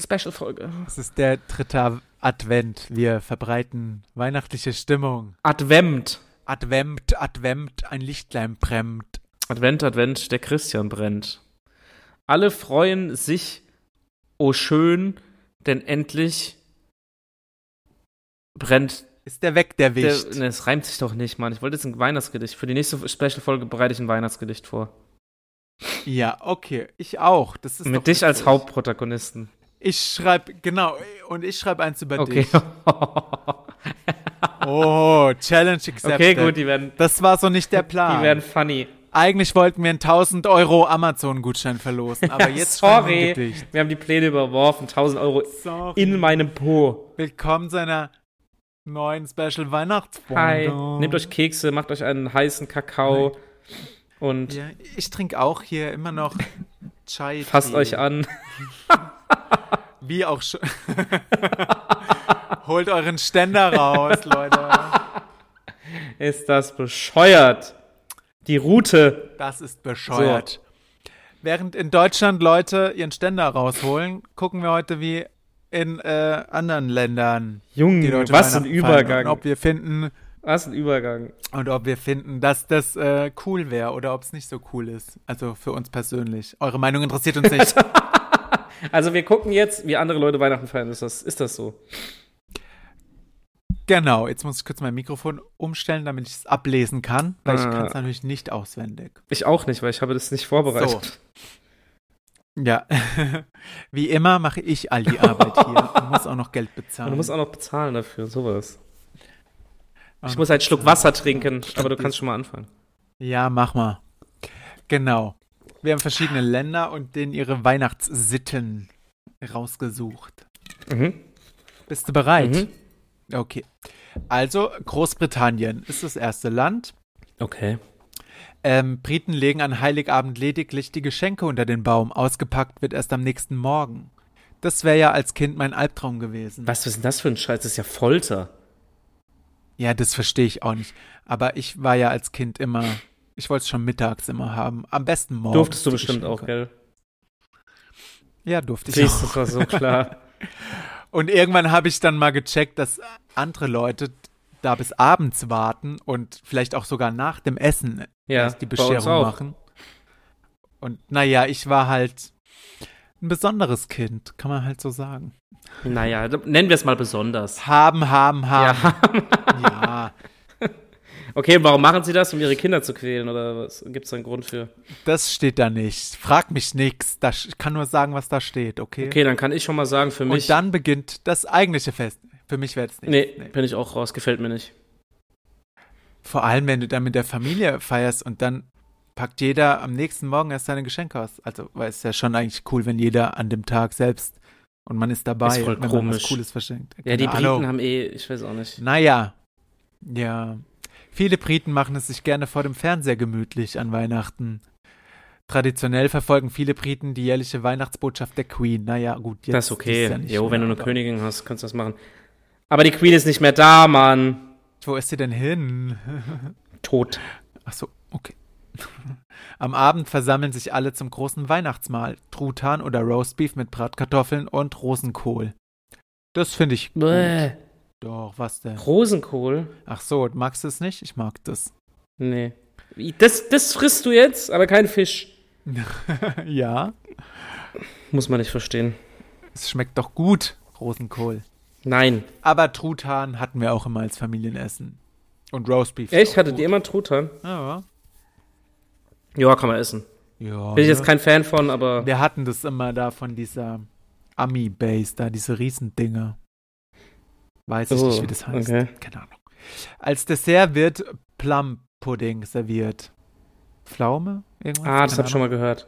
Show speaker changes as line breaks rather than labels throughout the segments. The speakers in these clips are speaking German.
Special-Folge.
Es ist der dritte Advent. Wir verbreiten weihnachtliche Stimmung.
Advent.
Advent, Advent, ein Lichtlein brennt.
Advent, Advent, der Christian brennt. Alle freuen sich, oh schön, denn endlich brennt
Ist der weg, der
der.
Wicht?
Ne, es reimt sich doch nicht, Mann. Ich wollte jetzt ein Weihnachtsgedicht. Für die nächste Special-Folge bereite ich ein Weihnachtsgedicht vor.
Ja, okay. Ich auch. Das ist
Mit dich als. Hauptprotagonisten.
Ich schreibe, genau. Und ich schreibe eins über
Okay.
dich. Oh, Challenge accepted.
okay, gut, die werden,
Das war so nicht der Plan.
die werden funny.
Eigentlich wollten wir einen 1000 Euro Amazon-Gutschein verlosen, aber jetzt wir
Sorry,
Gedicht.
wir haben die Pläne überworfen. 1000 Euro
Sorry.
in meinem Po.
Willkommen zu einer neuen Special Weihnachtsfolge.
Hi. Nehmt euch Kekse, macht euch einen heißen Kakao und
Ja, ich trinke auch hier immer noch Chai.
fasst euch an.
Wie auch schon. Holt euren Ständer raus, Leute.
Ist das bescheuert? Die Route.
Das ist bescheuert. Während in Deutschland Leute ihren Ständer rausholen, gucken wir heute wie in äh, anderen Ländern.
Junge,
Leute
was ein. Übergang.
Und ob wir finden,
Was ein Übergang.
und ob wir finden, dass das äh, cool wäre oder ob es nicht so cool ist. Also für uns persönlich. Eure Meinung interessiert uns nicht.
Also wir gucken jetzt, wie andere Leute Weihnachten feiern. Ist das, ist das so?
genau, jetzt muss ich kurz mein Mikrofon umstellen, damit ich es ablesen kann, weil ich
Ah.
kann es natürlich nicht auswendig.
Ich auch nicht, weil ich habe das nicht vorbereitet.
Ja, wie immer mache ich all die Arbeit hier und muss auch noch Geld bezahlen.
Und du musst auch noch bezahlen dafür, sowas. Ich muss einen Schluck. Wasser trinken, aber du kannst schon mal anfangen.
Ja, mach mal. Genau. Wir haben verschiedene Länder und denen ihre Weihnachtssitten rausgesucht.
Mhm.
Bist du bereit?
Mhm.
Okay. Also, Großbritannien ist das erste Land.
Okay.
Ähm, Briten legen an Heiligabend lediglich die Geschenke unter den Baum. Ausgepackt wird erst am nächsten Morgen. Das wäre ja als Kind mein Albtraum gewesen.
Was ist denn das für ein Scheiß? Das ist ja Folter.
Ja, das verstehe ich auch nicht. Aber ich war ja als Kind immer, ich wollte es schon mittags immer haben. Am besten morgens.
Durftest du bestimmt auch, gell?
Ja, durfte ich
Siehst
auch.
das war so klar.
Und irgendwann habe ich dann mal gecheckt, dass andere Leute da bis abends warten und vielleicht auch sogar nach dem Essen
Ja,
die Bescherung machen. Und naja, ich war halt ein besonderes Kind, kann man halt so sagen.
Naja, nennen wir es mal besonders.
Haben, haben, haben.
Ja.
Ja,
Okay, warum machen sie das, um ihre Kinder zu quälen? Oder was gibt es da einen Grund für?
das steht da nicht. Frag mich sch- ich kann nur sagen, was da steht, okay?
Okay, dann kann ich schon mal sagen, für mich.
Und dann beginnt das eigentliche Fest. Für mich wäre es nicht.
nee, bin ich auch raus, gefällt mir nicht.
Vor allem, wenn du dann mit der Familie feierst und dann packt jeder am nächsten Morgen erst seine Geschenke aus. Also, weil es ja schon eigentlich cool, wenn jeder an dem Tag selbst und man ist dabei,
Ist voll
wenn man
komisch.
was Cooles verschenkt.
Ja, die
Keine
Briten
Ahnung.
haben eh, ich weiß auch nicht.
Naja, ja. Viele Briten machen es sich gerne vor dem Fernseher gemütlich an Weihnachten. Traditionell verfolgen viele Briten die jährliche Weihnachtsbotschaft der Queen. Naja, gut, jetzt
das ist okay.
ja nicht
jo, wenn du
mehr,
eine
aber-
Königin hast, kannst du das machen. Aber die Queen ist nicht mehr da, Mann.
Wo ist sie denn hin?
Tot.
Ach so, okay. Am Abend versammeln sich alle zum großen Weihnachtsmahl. Truthahn oder Roastbeef mit Bratkartoffeln und Rosenkohl. Das finde ich gut. Doch, was denn?
Rosenkohl?
Ach so, magst du es nicht? Ich mag das.
Nee. Das, das frisst du jetzt, aber kein Fisch.
ja,
Muss man nicht verstehen.
es schmeckt doch gut, Rosenkohl.
Nein.
Aber Truthahn hatten wir auch immer als Familienessen. Und Roastbeef.
Echt? Hattet
gut.
ihr immer Truthahn?
Ja.
Ja, kann man essen.
ja
Bin ich jetzt
ne?
kein Fan von, aber
Wir hatten das immer da von dieser Ami-Base, da diese Riesendinger. Weiß ich
Oh,
nicht, wie das heißt.
okay.
Keine Ahnung. Als Dessert wird Plum-Pudding serviert. Pflaume? Irgendwas?
Ah, das
Keine
hab ich schon mal gehört.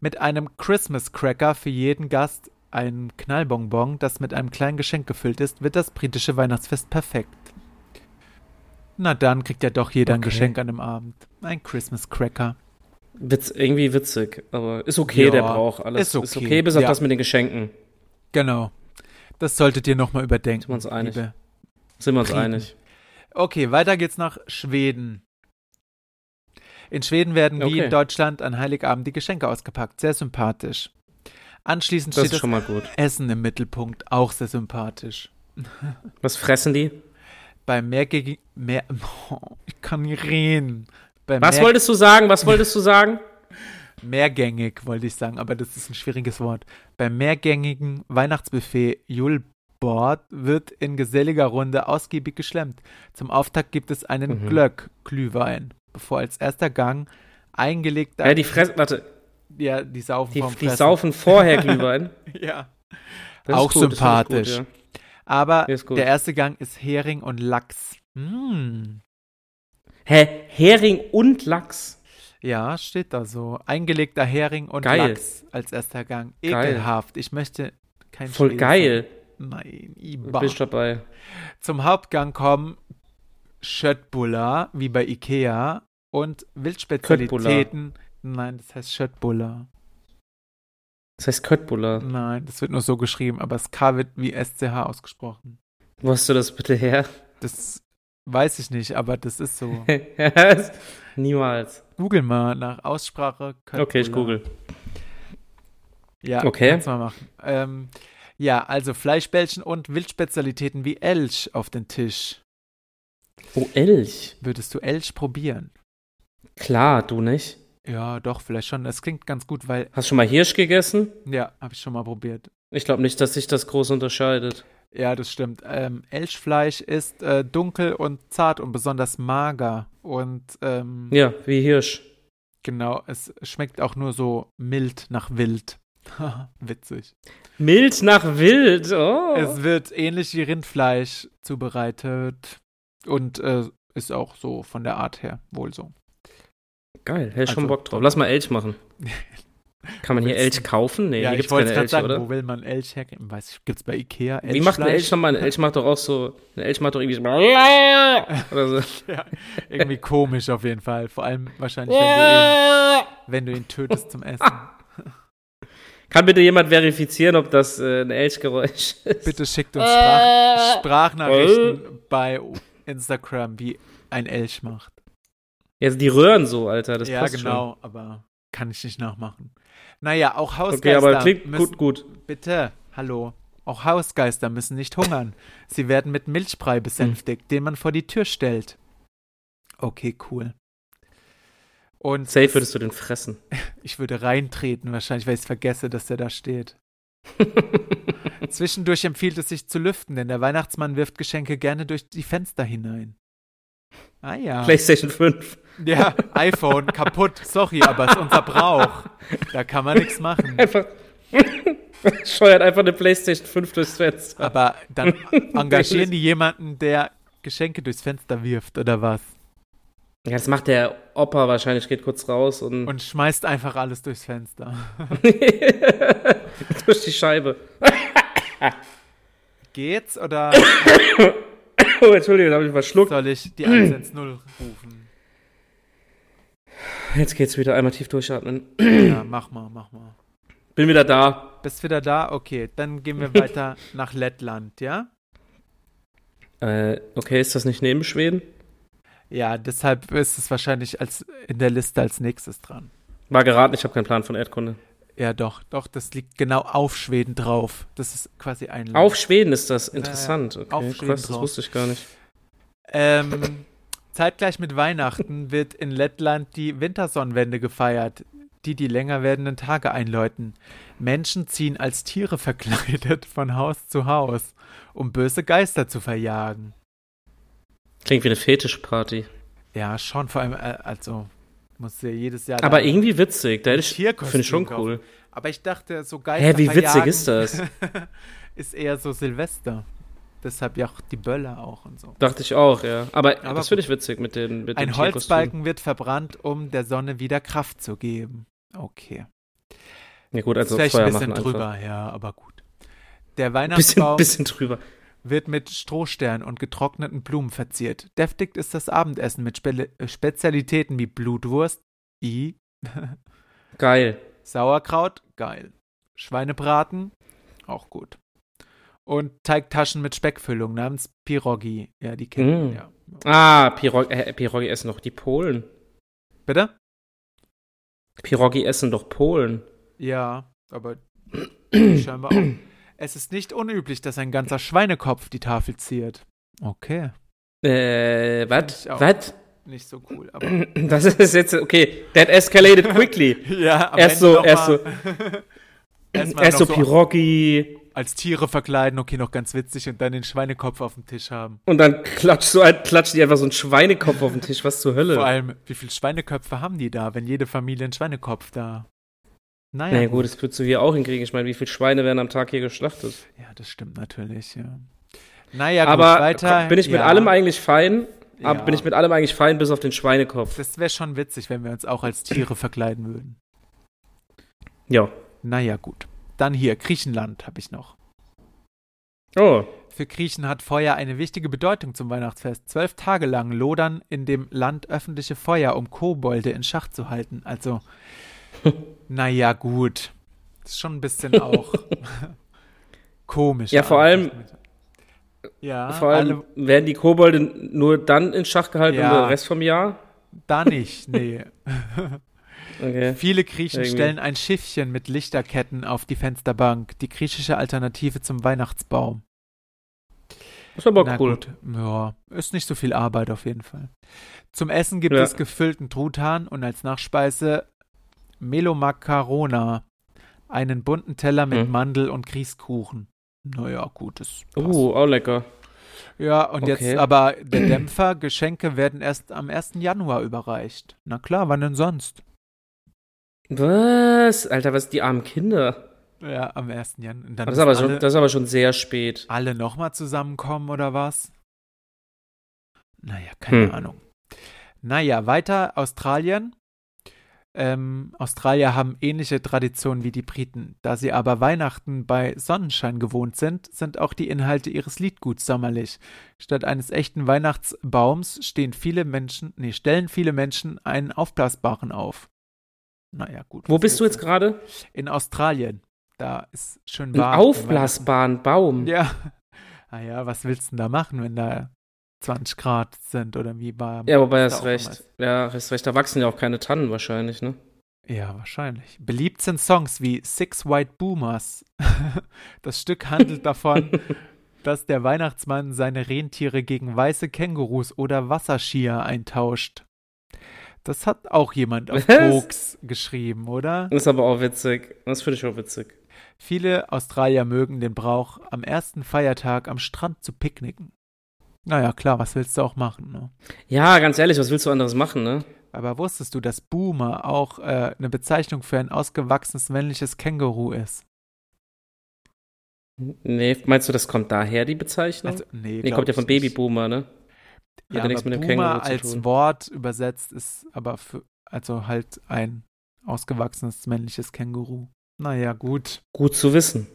Mit einem Christmas Cracker für jeden Gast ein Knallbonbon, das mit einem kleinen Geschenk gefüllt ist, wird das britische Weihnachtsfest perfekt. Na dann kriegt ja doch jeder ein
Okay.
Geschenk an dem Abend. Ein Christmas Cracker.
Witz, irgendwie witzig, aber ist okay,
Ja,
der braucht alles.
ist
Ist
okay,
okay, bis auf
ja.
das mit den Geschenken.
Genau. Das solltet ihr nochmal überdenken.
Sind wir uns einig? Sind wir uns
Briten.
einig.
Okay, weiter geht's nach Schweden. In Schweden werden wie
Okay.
in Deutschland an Heiligabend die Geschenke ausgepackt. Sehr sympathisch. Anschließend
Das
steht
ist
das. Essen im Mittelpunkt. Auch sehr sympathisch.
Was fressen die?
Beim mehrgängig... Mehr, ich kann nicht reden. Beim
Was wolltest du sagen? Was wolltest du sagen?
Mehrgängig wollte ich sagen, aber das ist ein schwieriges Wort. Beim mehrgängigen Weihnachtsbuffet Julbord wird in geselliger Runde ausgiebig geschlemmt. Zum Auftakt gibt es einen
Mhm.
Glöck, Glühwein, bevor als erster Gang eingelegter...
Ja, die fressen, warte,
Ja, die saufen
die, die saufen vorher Glühwein.
Ja.
Das
Auch
gut,
sympathisch.
Gut,
Aber
Ja, gut.
der erste Gang ist Hering und Lachs.
Ja. Hä? Hering und Lachs?
Ja, steht da so. Eingelegter Hering und
Geil.
Lachs als erster Gang.
Geil.
Ekelhaft. Ich möchte kein
Voll
Schwede
geil.
sein. Nein, Iba.
bin ich dabei.
Zum Hauptgang kommen Schöttbulla, wie bei Ikea, und Wildspezialitäten. Nein, das heißt Schöttbulla.
Das heißt Köttbullar.
Nein, das wird nur so geschrieben, aber das K wird wie SCH ausgesprochen.
Wo hast du das bitte her?
Das weiß ich nicht, aber das ist so.
Niemals.
Google mal nach Aussprache.
Okay, ich
Köttbullar.
google.
Ja,
Okay.
kannst mal machen. Ähm, ja, also Fleischbällchen und Wildspezialitäten wie Elch auf den Tisch.
Oh, Elch.
Würdest du Elch probieren?
Klar, du nicht.
Ja, doch, vielleicht schon. Das klingt ganz gut, weil,
Hast du schon mal Hirsch gegessen?
ja, habe ich schon mal probiert.
Ich glaube nicht, dass sich das groß unterscheidet.
Ja, das stimmt. Ähm, Elchfleisch ist äh, dunkel und zart und besonders mager. Und ähm,
Ja, wie Hirsch.
genau, es schmeckt auch nur so mild nach wild. Witzig.
Mild nach wild. Oh.
Es wird ähnlich wie Rindfleisch zubereitet und äh, ist auch so von der Art her wohl so.
Geil, hätte ich schon
Also-
Bock drauf. Lass mal Elch machen. Kann man hier Elch kaufen? Nee,
ja,
hier
ich
gibt's
wollte
keine
gerade sagen,
oder?
wo will man Elch herkriegen? Weiß ich, gibt's bei Ikea
Wie macht ein? Elch nochmal? Ein Elch macht doch auch so. Ein Elch macht doch irgendwie so. Oder so.
Ja, irgendwie komisch auf jeden Fall. Vor allem wahrscheinlich, wenn du ihn, wenn du ihn tötest zum Essen.
Kann bitte jemand verifizieren, ob das äh, ein Elchgeräusch ist?
Bitte schickt uns Sprach Sprachnachrichten bei Instagram, wie ein Elch macht.
Ja, die röhren so, Alter. Das
ja,
passt
genau, aber kann ich nicht nachmachen. Naja, auch. Hausgeister
Okay, aber klingt
müssen,
gut, gut.
Bitte, hallo. Auch Hausgeister müssen nicht hungern. Sie werden mit Milchbrei besänftigt, den man vor die Tür stellt. Okay, cool. Und
Safe
es-
würdest du den fressen.
ich würde reintreten, wahrscheinlich, weil ich es vergesse, dass der da steht. Zwischendurch empfiehlt es sich zu lüften, denn der Weihnachtsmann wirft Geschenke gerne durch die Fenster hinein. Ah ja.
PlayStation 5.
Ja, iPhone kaputt. Sorry, aber ist unser Brauch. Da kann man nichts machen.
Einfach. Scheuert einfach eine PlayStation 5 durchs Fenster.
Aber dann engagieren die jemanden, der Geschenke durchs Fenster wirft oder was?
Ja, das macht der Opa wahrscheinlich, geht kurz raus und,
Und schmeißt einfach alles durchs Fenster.
durch die Scheibe.
Geht's oder
Oh, Entschuldigung, da habe ich verschluckt.
soll ich die 110 rufen?
Jetzt geht's wieder. Einmal tief durchatmen.
Ja, mach mal, mach mal.
Bin wieder da.
Bist wieder da? Okay, dann gehen wir weiter nach Lettland, ja?
Äh, okay, ist das nicht neben Schweden?
Ja, deshalb ist es wahrscheinlich als in der Liste als nächstes dran.
War geraten, ich habe keinen Plan von Erdkunde.
Ja, doch, doch, das liegt genau auf Schweden drauf. Das ist quasi ein Land.
Auf Schweden ist das interessant.
auf
Okay,
Schweden
krass, das
drauf.
wusste ich gar nicht.
Ähm, zeitgleich mit Weihnachten wird in Lettland die Wintersonnenwende gefeiert, die die länger werdenden Tage einläuten. Menschen ziehen als Tiere verkleidet von Haus zu Haus, um böse Geister zu verjagen.
Klingt wie eine Fetischparty.
Ja, schon, vor allem, äh, also, muss ja jedes Jahr.
Aber irgendwie witzig. Da hätte ich, finde ich schon cool.
Aber ich dachte, so Geister
Hä, wie witzig ist das?
ist eher so Silvester. Deshalb ja auch die Böller auch und so.
Dachte ich auch, ja. Aber,
Aber
das finde ich witzig mit den mit
Ein
den.
Holzbalken wird verbrannt, um der Sonne wieder Kraft zu geben. Okay.
Ja gut, also
Vielleicht
Feuer
ein bisschen drüber,
einfach.
ja, aber gut. Der
Bisschen,
Weihnachtsbaum
bisschen drüber.
wird mit Strohsternen und getrockneten Blumen verziert. Deftig ist das Abendessen mit Spe äh, Spezialitäten wie Blutwurst, I,
Geil.
Sauerkraut, geil. Schweinebraten, auch gut. Und Teigtaschen mit Speckfüllung namens Pirogi. Ja, die kennen
Mm.
ja.
Ah, Pirog äh, Pierogi essen noch die Polen.
Bitte?
Pierogi essen doch Polen.
Ja, aber scheinbar auch. Es ist nicht unüblich, dass ein ganzer Schweinekopf die Tafel ziert. Okay.
Äh, was? Was?
Nicht so cool, aber.
Das ist jetzt, okay, that escalated quickly.
ja, am
Erst so, erst so, erst so Pierogi
als Tiere verkleiden, okay, noch ganz witzig und dann den Schweinekopf auf dem Tisch haben.
und dann klatscht so ein, klatscht die einfach so einen Schweinekopf auf den Tisch. Was zur Hölle?
Vor allem, wie viele Schweineköpfe haben die da, wenn jede Familie einen Schweinekopf da. Naja,
Na ja, gut, das würdest du hier auch hinkriegen. Ich meine, wie viele Schweine werden am Tag hier geschlachtet?
Ja, das stimmt natürlich, ja. Naja, gut,
aber
weiter.
bin ich mit
ja,
allem eigentlich fein? Aber
ja.
bin ich mit allem eigentlich fein, bis auf den Schweinekopf.
Das wäre schon witzig, wenn wir uns auch als Tiere verkleiden würden.
Ja.
Naja, gut. Dann hier, Griechenland habe ich noch.
Oh.
Für Griechen hat Feuer eine wichtige Bedeutung zum Weihnachtsfest. Zwölf Tage lang lodern in dem Land öffentliche Feuer, um Kobolde in Schach zu halten. Also, naja, gut. Das ist schon ein bisschen auch komisch.
Ja, vor allem-
Ja,
Vor allem
alle,
werden die Kobolde nur dann in Schach gehalten
Ja.
und der Rest vom Jahr?
da nicht, nee.
Okay.
Viele Griechen
Irgendwie.
stellen ein Schiffchen mit Lichterketten auf die Fensterbank, die griechische Alternative zum Weihnachtsbaum.
Ist aber
Na
cool.
gut, ja, ist nicht so viel Arbeit auf jeden Fall. Zum Essen gibt
Ja.
es gefüllten Truthahn und als Nachspeise Melomacarona, einen bunten Teller mit
Hm.
Mandel- und Grießkuchen. Naja, gut, das passt.
Uh, auch lecker.
Ja, und
okay.
jetzt aber der Dämpfer, Geschenke werden erst am 1. Januar überreicht. Na klar, wann denn sonst?
Was? Alter, was die armen Kinder?
Ja, am 1. Januar.
Das ist, aber
müssen
schon,
alle,
das ist aber schon sehr spät.
alle nochmal zusammenkommen oder was? Naja, keine
Hm.
Ahnung. Naja, weiter Australien. Ähm, Australier haben ähnliche Traditionen wie die Briten. Da sie aber Weihnachten bei Sonnenschein gewohnt sind, sind auch die Inhalte ihres Liedguts sommerlich. Statt eines echten Weihnachtsbaums stehen viele Menschen, nee, stellen viele Menschen einen aufblasbaren auf. Naja, gut.
Wo bist du jetzt gerade?
In Australien. Da ist schön
Ein
warm.
aufblasbaren Baum.
Ja. Naja, was willst du denn da machen, wenn da 20 Grad sind oder wie warm?
Ja, wobei hast
da
recht.
ist?
Ja, hast recht. Da wachsen ja auch keine Tannen wahrscheinlich, ne?
Ja, wahrscheinlich. Beliebt sind Songs wie Six White Boomers. Das Stück handelt davon, dass der Weihnachtsmann seine Rentiere gegen weiße Kängurus oder Wasserskier eintauscht. Das hat auch jemand auf? Koks geschrieben, oder?
Das ist aber auch witzig. Das finde ich auch witzig.
Viele Australier mögen den Brauch, am ersten Feiertag am Strand zu picknicken. Naja, klar, was willst du auch machen, ne?
Ja, ganz ehrlich, was willst du anderes machen, ne?
Aber wusstest du, dass Boomer auch äh, eine Bezeichnung für ein ausgewachsenes männliches Känguru ist?
Nee, meinst du, das kommt daher, die Bezeichnung?
Also, nee,
nee, kommt ja von. Babyboomer, ne?
Ja,
ja nichts mit dem
Boomer
Känguru zu
als
tun.
Wort übersetzt ist aber für, also halt ein ausgewachsenes männliches Känguru. Naja, gut.
Gut zu wissen.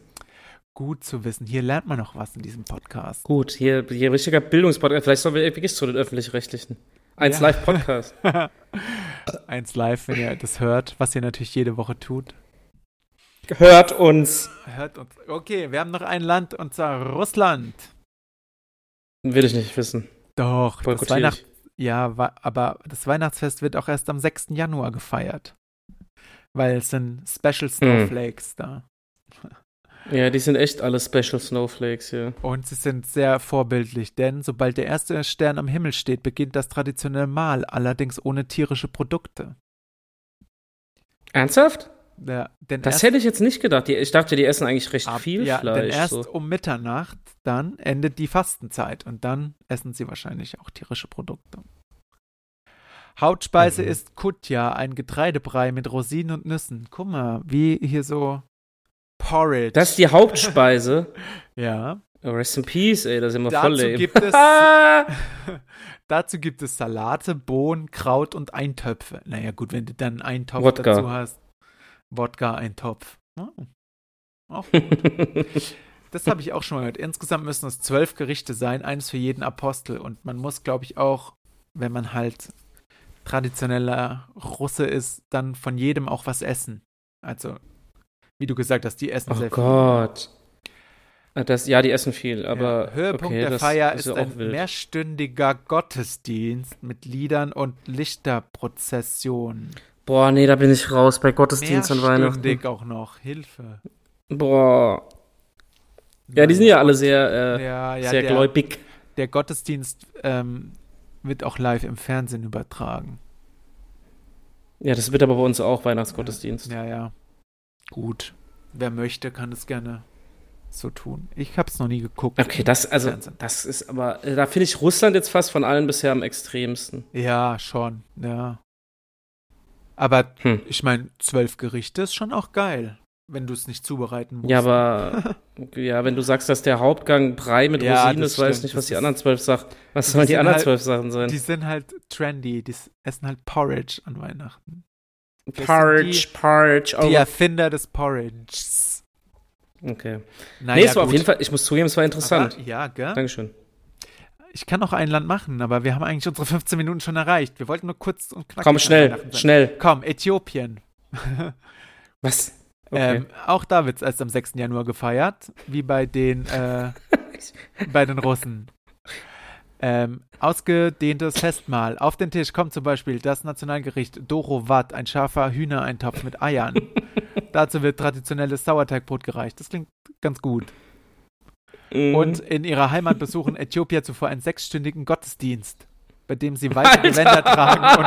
Gut zu wissen. Hier lernt man noch was in diesem Podcast.
Gut, hier, hier richtiger Bildungspodcast. Vielleicht sollen wir wirklich zu den Öffentlich-Rechtlichen. Eins
Ja.
Live-Podcast.
Eins live, wenn ihr das hört, was ihr natürlich jede Woche tut.
Hört uns.
Hört uns. Okay, wir haben noch ein Land und zwar Russland.
Will ich nicht wissen.
Doch, das Weihnacht, ja, aber das Weihnachtsfest wird auch erst am 6. Januar gefeiert. Weil es sind Special
Hm.
Snowflakes da.
Ja, die sind echt alle Special Snowflakes hier.
Und sie sind sehr vorbildlich, denn sobald der erste Stern am Himmel steht, beginnt das traditionelle Mahl, allerdings ohne tierische Produkte.
Ernsthaft?
Denn
Das hätte ich jetzt nicht gedacht. Die, ich dachte, die essen eigentlich recht
ab-
viel
ja, Denn
Fleisch.
erst
So.
um Mitternacht, dann endet die Fastenzeit und dann essen sie wahrscheinlich auch tierische Produkte. Hauptspeise
Mhm.
ist Kutja, ein Getreidebrei mit Rosinen und Nüssen. Guck mal, wie hier so Porridge.
Das ist die Hauptspeise.
ja.
Oh, rest in Peace, ey, das ist immer voll
Dazu
lame.
gibt es! Dazu gibt es Salate, Bohnen, Kraut und Eintöpfe. Naja, gut, wenn du dann einen Topf
Wodka.
dazu hast. Wodka, ein Topf. Oh. Auch gut. das habe ich auch schon mal gehört. Insgesamt müssen es zwölf Gerichte sein, eines für jeden Apostel. Und man muss, glaube ich, auch, wenn man halt traditioneller Russe ist, dann von jedem auch was essen. Also, wie du gesagt hast, die essen
oh
sehr
Gott. Ah, Das, ja, die essen viel,
viel.
aber.
ja, Höhepunkt
okay,
der
das,
Feier ist
ja
ein
wild.
mehrstündiger Gottesdienst mit Liedern und Lichterprozessionen.
Boah, nee, da bin ich raus bei Gottesdienst an Weihnachten.
Mehrstündig auch noch. Hilfe.
Boah. Ja, die sind ja alle sehr, äh,
Ja, ja,
sehr
der,
gläubig.
der Gottesdienst ähm, wird auch live im Fernsehen übertragen.
Ja, das wird aber bei uns auch Weihnachtsgottesdienst.
Ja, ja. Gut. Wer möchte, kann es gerne so tun. Ich habe es noch nie geguckt.
Okay, das, also,
Fernsehen.
das ist aber, äh, da finde ich Russland jetzt fast von allen bisher am extremsten.
Ja, schon. Ja. Aber
Hm.
ich meine, zwölf Gerichte ist schon auch geil, wenn du es nicht zubereiten musst.
Ja, aber, ja, wenn du sagst, dass der Hauptgang Brei mit
Ja,
Rosinen ist, weiß ich nicht,
Das
was die anderen zwölf Sachen, was
die
sollen die
sind
anderen
halt-
zwölf Sachen sein?
Die sind halt trendy. Die essen halt Porridge an Weihnachten. das
Porridge,
sind
Porridge, oh.
Die Erfinder des Porridges.
Okay.
Naja,
nee, es war auf
gut.
jeden Fall, ich muss zugeben, es war interessant.
Aber, ja, gell?
Dankeschön.
Ich kann noch ein Land machen, aber wir haben eigentlich unsere 15 Minuten schon erreicht. Wir wollten nur kurz und knackig
Komm, schnell, schnell.
Komm, Äthiopien.
Was? Okay.
Ähm, auch da wird es erst am 6. Januar gefeiert, wie bei den, äh, bei den Russen. Ähm, ausgedehntes Festmahl. Auf den Tisch kommt zum Beispiel das Nationalgericht Doro Wat, ein scharfer Hühnereintopf mit Eiern. Dazu wird traditionelles Sauerteigbrot gereicht. Das klingt ganz gut.
Mhm.
Und in ihrer Heimat besuchen Äthiopier zuvor einen sechsstündigen Gottesdienst, bei dem sie weiße Gewänder tragen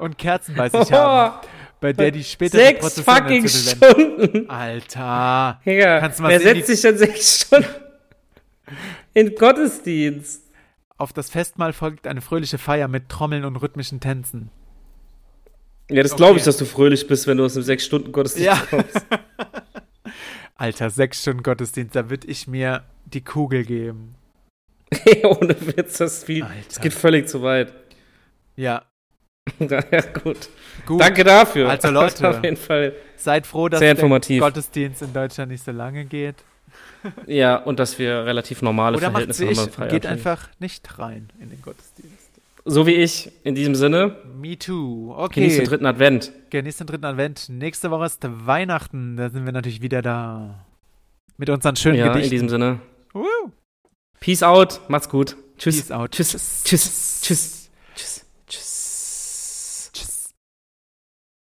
und, und Kerzen bei sich haben, bei der die spätere
Sechs
Prozession
fucking. Stunden.
Alter.
Digga,
Kannst du mal
wer setzt sich denn sechs Stunden in Gottesdienst?
Auf das Festmahl folgt eine fröhliche Feier mit Trommeln und rhythmischen Tänzen.
Ja, das
Okay.
glaube ich, dass du fröhlich bist, wenn du aus einem sechs Stunden Gottesdienst
Ja.
kommst.
Alter, sechs Stunden Gottesdienst, da würde ich mir die Kugel geben.
Ohne Witz, das, viel, das geht völlig zu weit.
Ja,
ja, gut.
gut.
Danke dafür.
Also, Leute.
Auf jeden Fall.
Seid froh, dass der. Gottesdienst in Deutschland nicht so lange geht.
Ja, und dass wir relativ normale
Oder
Verhältnisse haben
und geht einfach nicht rein in den Gottesdienst.
So wie ich, in diesem Sinne,
Me too.
genießt
Okay,
den dritten Advent.
genießt den dritten Advent. Nächste Woche ist Weihnachten. Da sind wir natürlich wieder da. Mit unseren schönen
Ja, in
Gedichten.
diesem Sinne.
Woo.
Peace out, macht's gut. Tschüss.
Peace out.
Tschüss. Tschüss. Tschüss. Tschüss.